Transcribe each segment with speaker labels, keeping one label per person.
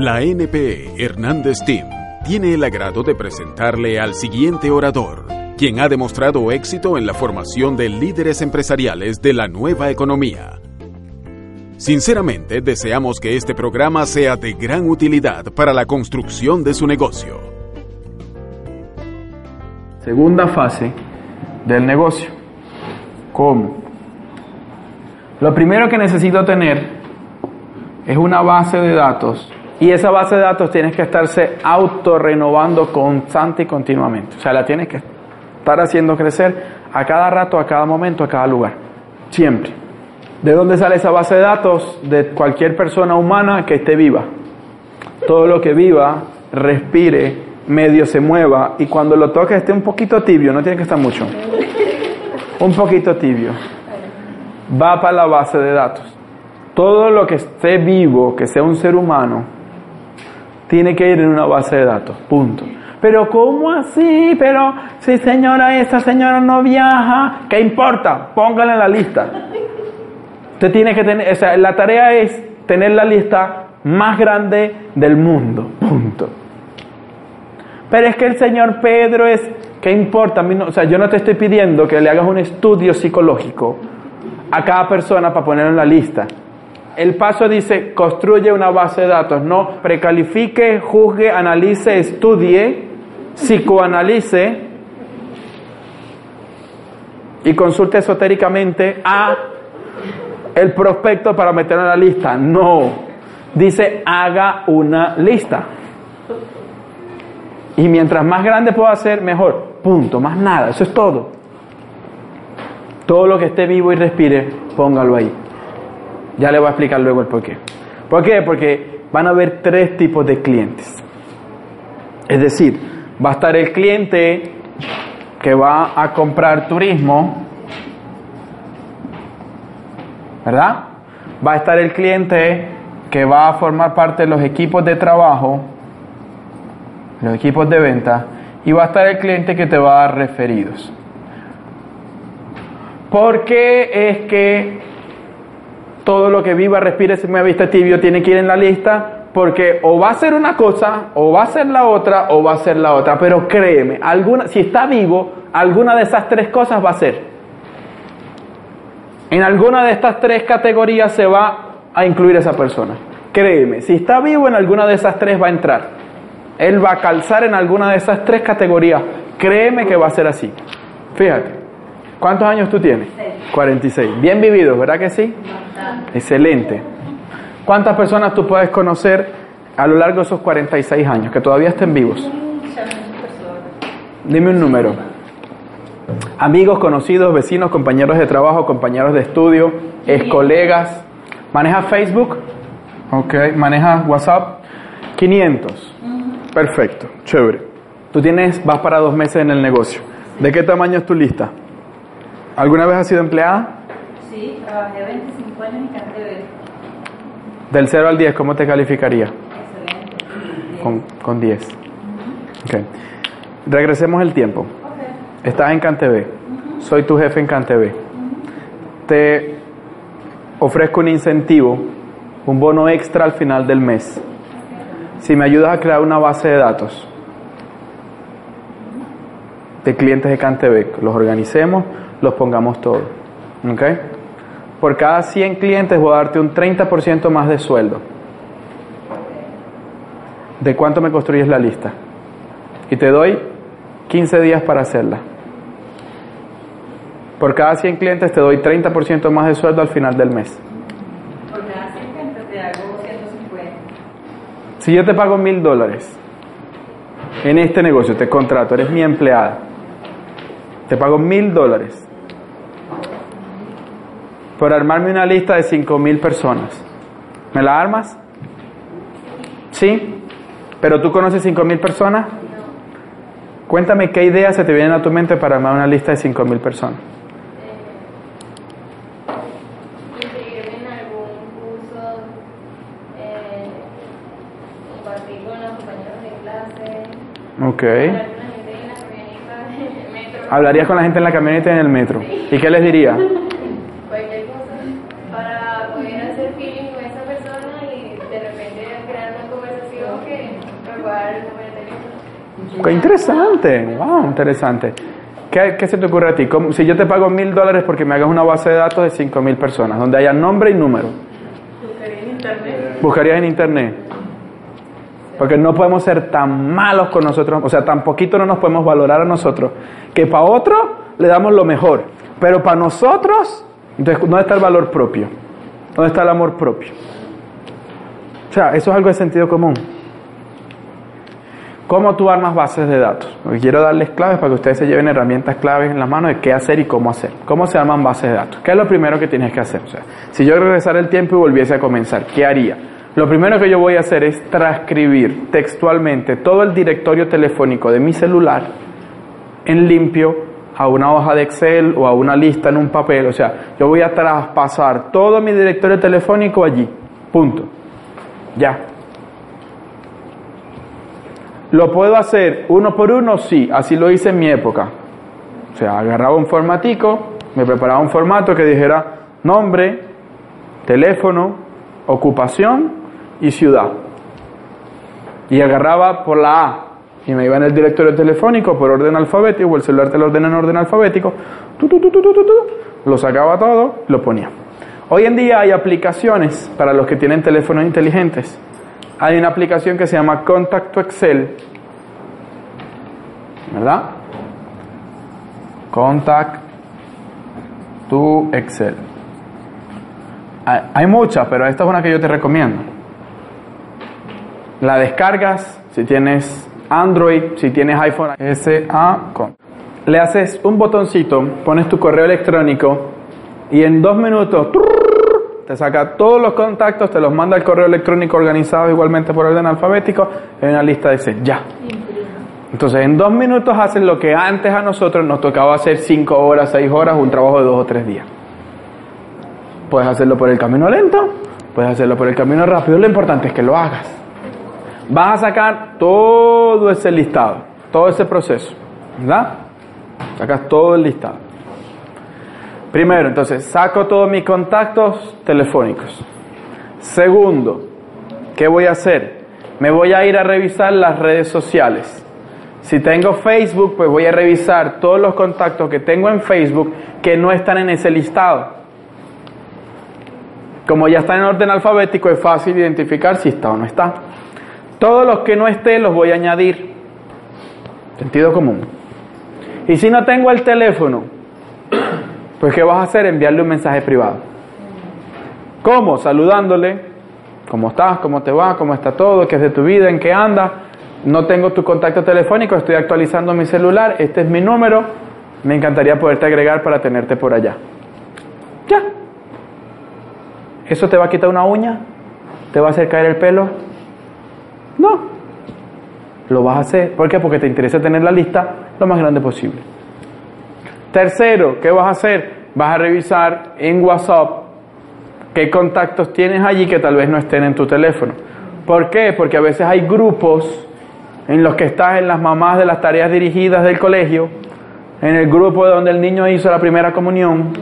Speaker 1: La NPE Hernández Team tiene el agrado de presentarle al siguiente orador, quien ha demostrado éxito en la formación de líderes empresariales de la nueva economía. Sinceramente, deseamos que este programa sea de gran utilidad para la construcción de su negocio.
Speaker 2: Segunda fase del negocio. ¿Cómo? Lo primero que necesito tener es una base de datos y esa base de datos tienes que estarse autorrenovando constante y continuamente. O sea, la tienes que estar haciendo crecer a cada rato, a cada momento, a cada lugar. Siempre. ¿De dónde sale esa base de datos? De cualquier persona humana que esté viva. Todo lo que viva, respire, medio se mueva y cuando lo toque esté un poquito tibio, no tiene que estar mucho. Un poquito tibio. Va para la base de datos. Todo lo que esté vivo, que sea un ser humano, tiene que ir en una base de datos, punto. Pero ¿cómo así? Pero si señora, esta señora no viaja, ¿qué importa? Póngala en la lista. Usted tiene que tener, o sea, la tarea es tener la lista más grande del mundo, punto. Pero es que el señor Pedro es, ¿qué importa? o sea, yo no te estoy pidiendo que le hagas un estudio psicológico a cada persona para ponerlo en la lista. El paso dice, construye una base de datos, no precalifique, juzgue, analice, estudie, psicoanalice y consulte esotéricamente a el prospecto para meterlo en la lista. No, dice haga una lista. Y mientras más grande pueda ser, mejor. Punto, más nada, eso es todo. Todo lo que esté vivo y respire, póngalo ahí. Ya le voy a explicar luego el por qué. ¿Por qué? Porque van a haber tres tipos de clientes. Es decir, va a estar el cliente que va a comprar turismo, ¿verdad? Va a estar el cliente que va a formar parte de los equipos de trabajo, los equipos de venta, y va a estar el cliente que te va a dar referidos. ¿Por qué es que todo lo que viva, respire, se mueve y tibio tiene que ir en la lista porque o va a ser una cosa, o va a ser la otra, o va a ser la otra. Pero créeme, alguna, si está vivo, alguna de esas tres cosas va a ser. En alguna de estas tres categorías se va a incluir esa persona. Créeme, si está vivo en alguna de esas tres va a entrar. Él va a calzar en alguna de esas tres categorías. Créeme que va a ser así. Fíjate. ¿Cuántos años tú tienes? 46. Bien vividos, ¿verdad que sí? Excelente. ¿Cuántas personas tú puedes conocer a lo largo de esos 46 años que todavía estén vivos? Dime un número. Amigos, conocidos, vecinos, compañeros de trabajo, compañeros de estudio, ex colegas. ¿Manejas Facebook? Ok. ¿Manejas WhatsApp? 500. Perfecto. Chévere. Tú tienes, vas para dos meses en el negocio. ¿De qué tamaño es tu lista? ¿Alguna vez has sido empleada?
Speaker 3: Sí, trabajé 25 años en CanTV.
Speaker 2: Del 0 al 10, ¿cómo te calificaría?
Speaker 3: Excelente.
Speaker 2: Con, con 10. Okay. Regresemos el tiempo.
Speaker 3: Okay.
Speaker 2: Estás en CanTV. Soy tu jefe en CanTV. Te ofrezco un incentivo, un bono extra al final del mes. Si me ayudas a crear una base de datos de clientes de CanTV, los organicemos, los pongamos todos. ¿Ok? Por cada 100 clientes voy a darte un 30% más de sueldo. ¿De cuánto me construyes la lista? Y te doy 15 días para hacerla. Por cada 100 clientes te doy 30% más de sueldo al final del mes.
Speaker 3: Por cada 100 clientes te hago 150.
Speaker 2: Si yo te pago mil dólares en este negocio, te contrato, eres mi empleada, te pago mil dólares por armarme una lista de cinco mil personas. ¿Me la armas? ¿Sí? ¿Pero tú conoces cinco mil personas? Cuéntame qué ideas se te vienen a tu mente para armar una lista de cinco mil personas.
Speaker 4: inscribirme en algún curso, compartir con los compañeros de clase,
Speaker 2: Ok. Hablarías con la gente en la camioneta y en el metro. ¿Y qué les diría?
Speaker 4: cualquier cosa, para poder hacer feeling con esa persona y de repente crear una conversación
Speaker 2: Qué interesante, wow, interesante. ¿Qué, qué se te ocurre a ti? ¿Cómo- si yo te pago mil dólares porque me hagas una base de datos de cinco mil personas, donde haya nombre y número,
Speaker 3: Buscaría en internet.
Speaker 2: buscarías en internet. Porque no podemos ser tan malos con nosotros, o sea, tan poquito no nos podemos valorar a nosotros, que para otro le damos lo mejor, pero para nosotros, entonces, ¿dónde está el valor propio? ¿Dónde está el amor propio? O sea, eso es algo de sentido común. ¿Cómo tú armas bases de datos? Quiero darles claves para que ustedes se lleven herramientas claves en las manos de qué hacer y cómo hacer. ¿Cómo se arman bases de datos? ¿Qué es lo primero que tienes que hacer? O sea, si yo regresara el tiempo y volviese a comenzar, ¿qué haría? Lo primero que yo voy a hacer es transcribir textualmente todo el directorio telefónico de mi celular en limpio a una hoja de Excel o a una lista en un papel. O sea, yo voy a traspasar todo mi directorio telefónico allí. Punto. Ya. ¿Lo puedo hacer uno por uno? Sí, así lo hice en mi época. O sea, agarraba un formatico, me preparaba un formato que dijera nombre, teléfono, ocupación y ciudad. Y agarraba por la A y me iba en el directorio telefónico por orden alfabético, o el celular te lo ordena en orden alfabético, tu, tu, tu, lo sacaba todo, lo ponía. Hoy en día hay aplicaciones para los que tienen teléfonos inteligentes. Hay una aplicación que se llama Contacto Excel, ¿verdad? Contact to Excel. Hay, muchas, pero esta es una que yo te recomiendo. La descargas si tienes Android, si tienes iPhone, SA. Le haces un botoncito, pones tu correo electrónico y en dos minutos te saca todos los contactos, te los manda al correo electrónico organizado igualmente por orden alfabético en una lista Excel. Ya. Entonces, en dos minutos hacen lo que antes a nosotros nos tocaba hacer cinco horas, seis horas, un trabajo de dos o tres días. Puedes hacerlo por el camino lento, puedes hacerlo por el camino rápido. Lo importante es que lo hagas. Vas a sacar todo ese listado, todo ese proceso, ¿verdad? Sacas todo el listado. Primero, entonces, saco todos mis contactos telefónicos. Segundo, ¿qué voy a hacer? Me voy a ir a revisar las redes sociales. Si tengo Facebook, pues voy a revisar todos los contactos que tengo en Facebook que no están en ese listado. Como ya están en orden alfabético, es fácil identificar si está o no está. Todos los que no estén los voy a añadir. Sentido común. Y si no tengo el teléfono, pues ¿qué vas a hacer? Enviarle un mensaje privado. ¿Cómo? Saludándole. ¿Cómo estás? ¿Cómo te va? ¿Cómo está todo? ¿Qué es de tu vida? ¿En qué andas? No tengo tu contacto telefónico, estoy actualizando mi celular, este es mi número, me encantaría poderte agregar para tenerte por allá. Ya. ¿Eso te va a quitar una uña? ¿Te va a hacer caer el pelo? No. Lo vas a hacer. ¿Por qué? Porque te interesa tener la lista lo más grande posible. Tercero, ¿qué vas a hacer? Vas a revisar en WhatsApp qué contactos tienes allí que tal vez no estén en tu teléfono. ¿Por qué? Porque a veces hay grupos en los que estás en las mamás de las tareas dirigidas del colegio, en el grupo donde el niño hizo la primera comunión,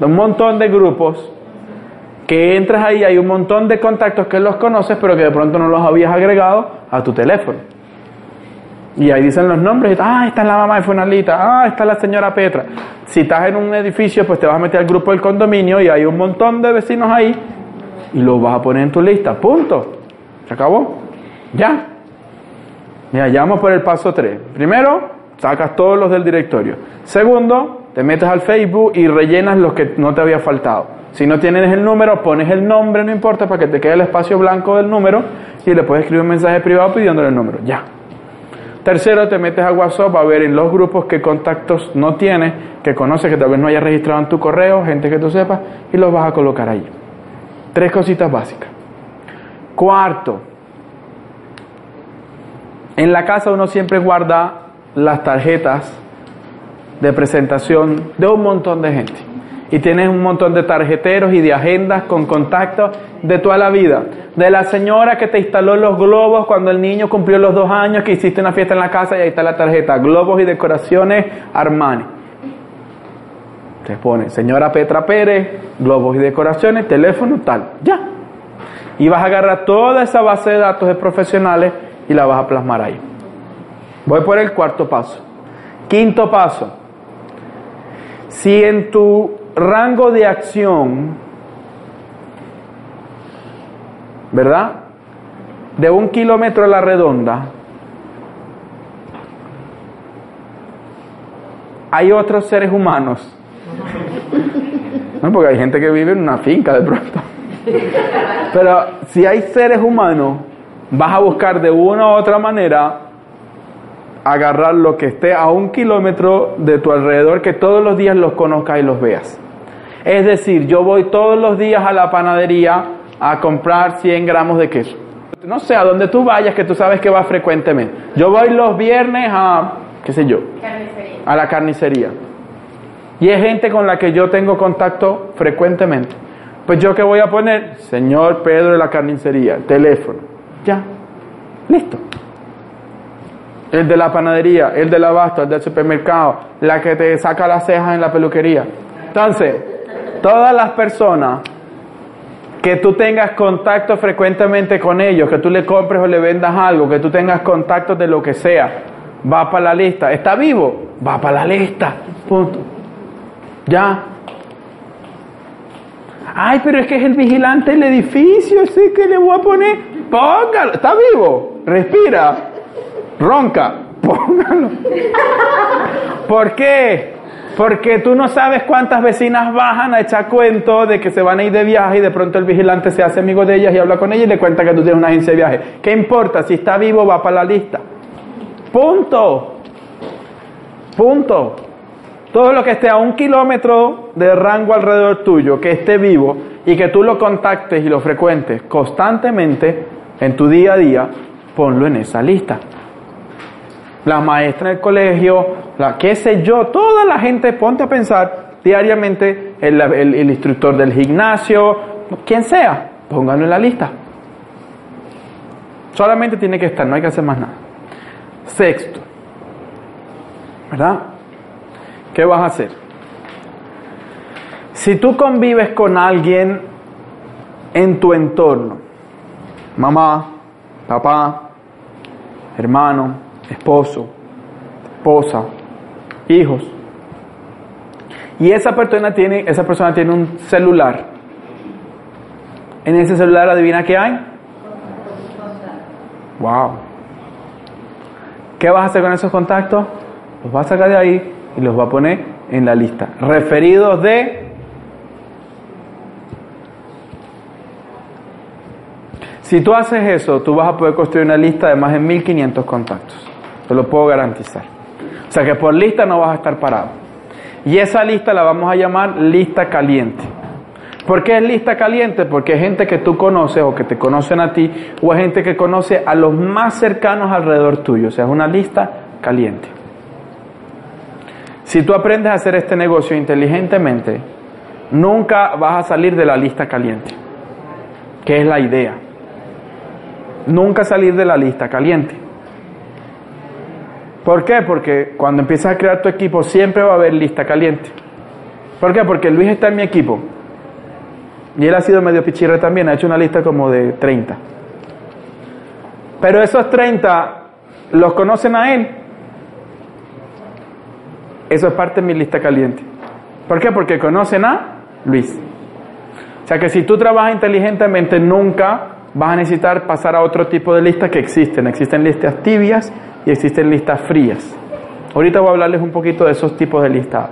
Speaker 2: un montón de grupos que entras ahí, hay un montón de contactos que los conoces, pero que de pronto no los habías agregado a tu teléfono. Y ahí dicen los nombres, ah, esta es la mamá de Funalita, ah, esta es la señora Petra. Si estás en un edificio, pues te vas a meter al grupo del condominio y hay un montón de vecinos ahí y los vas a poner en tu lista, punto. ¿Se acabó? Ya. Mira, ya vamos por el paso 3. Primero, sacas todos los del directorio. Segundo, te metes al Facebook y rellenas los que no te había faltado. Si no tienes el número, pones el nombre, no importa, para que te quede el espacio blanco del número y le puedes escribir un mensaje privado pidiéndole el número. Ya. Tercero, te metes a WhatsApp a ver en los grupos qué contactos no tienes, que conoces, que tal vez no hayas registrado en tu correo, gente que tú sepas, y los vas a colocar ahí. Tres cositas básicas. Cuarto, en la casa uno siempre guarda las tarjetas de presentación de un montón de gente. Y tienes un montón de tarjeteros y de agendas con contactos de toda la vida. De la señora que te instaló los globos cuando el niño cumplió los dos años, que hiciste una fiesta en la casa y ahí está la tarjeta. Globos y decoraciones Armani. Te pone señora Petra Pérez, globos y decoraciones, teléfono, tal. Ya. Y vas a agarrar toda esa base de datos de profesionales y la vas a plasmar ahí. Voy por el cuarto paso. Quinto paso. Si en tu rango de acción, ¿verdad? De un kilómetro a la redonda, hay otros seres humanos. No, porque hay gente que vive en una finca de pronto. Pero si hay seres humanos, vas a buscar de una u otra manera agarrar lo que esté a un kilómetro de tu alrededor, que todos los días los conozcas y los veas. Es decir, yo voy todos los días a la panadería a comprar 100 gramos de queso. No sé, a donde tú vayas, que tú sabes que vas frecuentemente. Yo voy los viernes a, qué sé yo,
Speaker 4: Carnicería.
Speaker 2: a la carnicería. Y es gente con la que yo tengo contacto frecuentemente. Pues yo que voy a poner, señor Pedro de la carnicería, teléfono. Ya, listo. El de la panadería, el del abasto, el del supermercado, la que te saca las cejas en la peluquería. Entonces, todas las personas que tú tengas contacto frecuentemente con ellos, que tú le compres o le vendas algo, que tú tengas contacto de lo que sea, va para la lista. ¿Está vivo? Va para la lista. Punto. Ya. Ay, pero es que es el vigilante del edificio, sí que le voy a poner. Póngalo. ¿Está vivo? Respira. Ronca. Póngalo. ¿Por qué? Porque tú no sabes cuántas vecinas bajan a echar cuento de que se van a ir de viaje y de pronto el vigilante se hace amigo de ellas y habla con ellas y le cuenta que tú tienes una agencia de viaje. ¿Qué importa? Si está vivo va para la lista. Punto. Punto. Todo lo que esté a un kilómetro de rango alrededor tuyo, que esté vivo y que tú lo contactes y lo frecuentes constantemente en tu día a día, ponlo en esa lista. La maestra del colegio, la qué sé yo, toda la gente, ponte a pensar diariamente, el, el- el instructor del gimnasio, quien sea, póngalo en la lista. Solamente tiene que estar, no hay que hacer más nada. Sexto, ¿verdad? ¿Qué vas a hacer? Si tú convives con alguien en tu entorno, mamá, papá, hermano, esposo, esposa, hijos, y esa persona tiene, esa persona tiene un celular, en ese celular adivina qué hay. Wow. ¿Qué vas a hacer con esos contactos? Los vas a sacar de ahí y los va a poner en la lista. Referidos de... Si tú haces eso, tú vas a poder construir una lista de más de 1500 contactos. Te lo puedo garantizar. O sea que por lista no vas a estar parado. Y esa lista la vamos a llamar lista caliente. ¿Por qué es lista caliente? Porque es gente que tú conoces o que te conocen a ti o es gente que conoce a los más cercanos alrededor tuyo. O sea, es una lista caliente. Si tú aprendes a hacer este negocio inteligentemente, nunca vas a salir de la lista caliente, que es la idea. Nunca salir de la lista caliente. ¿Por qué? Porque cuando empiezas a crear tu equipo siempre va a haber lista caliente. ¿Por qué? Porque Luis está en mi equipo. Y él ha sido medio pichirre también, ha hecho una lista como de 30. Pero esos 30 los conocen a él. Eso es parte de mi lista caliente. ¿Por qué? Porque conocen a Luis. O sea que si tú trabajas inteligentemente, nunca vas a necesitar pasar a otro tipo de listas que existen. Existen listas tibias y existen listas frías. Ahorita voy a hablarles un poquito de esos tipos de listas.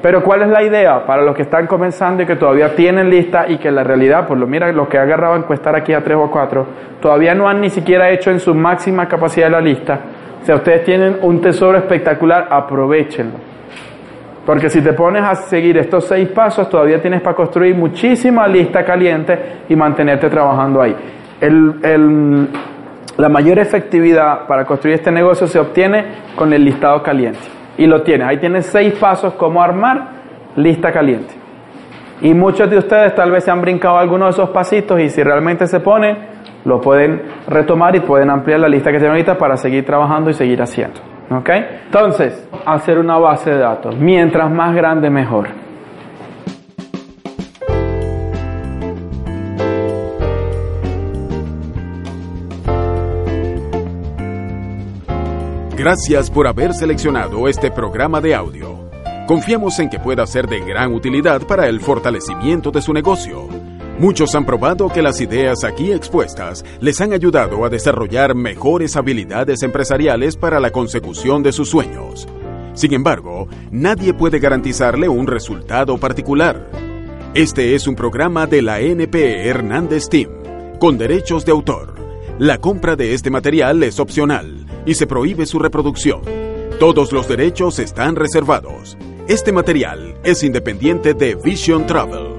Speaker 2: Pero ¿cuál es la idea para los que están comenzando y que todavía tienen lista y que en la realidad, por lo mira, los que agarraban encuestar aquí a tres o cuatro, todavía no han ni siquiera hecho en su máxima capacidad la lista? O sea, ustedes tienen un tesoro espectacular, aprovechenlo. Porque si te pones a seguir estos seis pasos, todavía tienes para construir muchísima lista caliente y mantenerte trabajando ahí. El, el, la mayor efectividad para construir este negocio se obtiene con el listado caliente. Y lo tienes. Ahí tienes seis pasos como armar lista caliente. Y muchos de ustedes tal vez se han brincado algunos de esos pasitos y si realmente se ponen, lo pueden retomar y pueden ampliar la lista que tienen ahorita para seguir trabajando y seguir haciendo. ¿Ok? Entonces, hacer una base de datos. Mientras más grande, mejor.
Speaker 1: Gracias por haber seleccionado este programa de audio. Confiamos en que pueda ser de gran utilidad para el fortalecimiento de su negocio. Muchos han probado que las ideas aquí expuestas les han ayudado a desarrollar mejores habilidades empresariales para la consecución de sus sueños. Sin embargo, nadie puede garantizarle un resultado particular. Este es un programa de la NPE Hernández Team, con derechos de autor. La compra de este material es opcional y se prohíbe su reproducción. Todos los derechos están reservados. Este material es independiente de Vision Travel.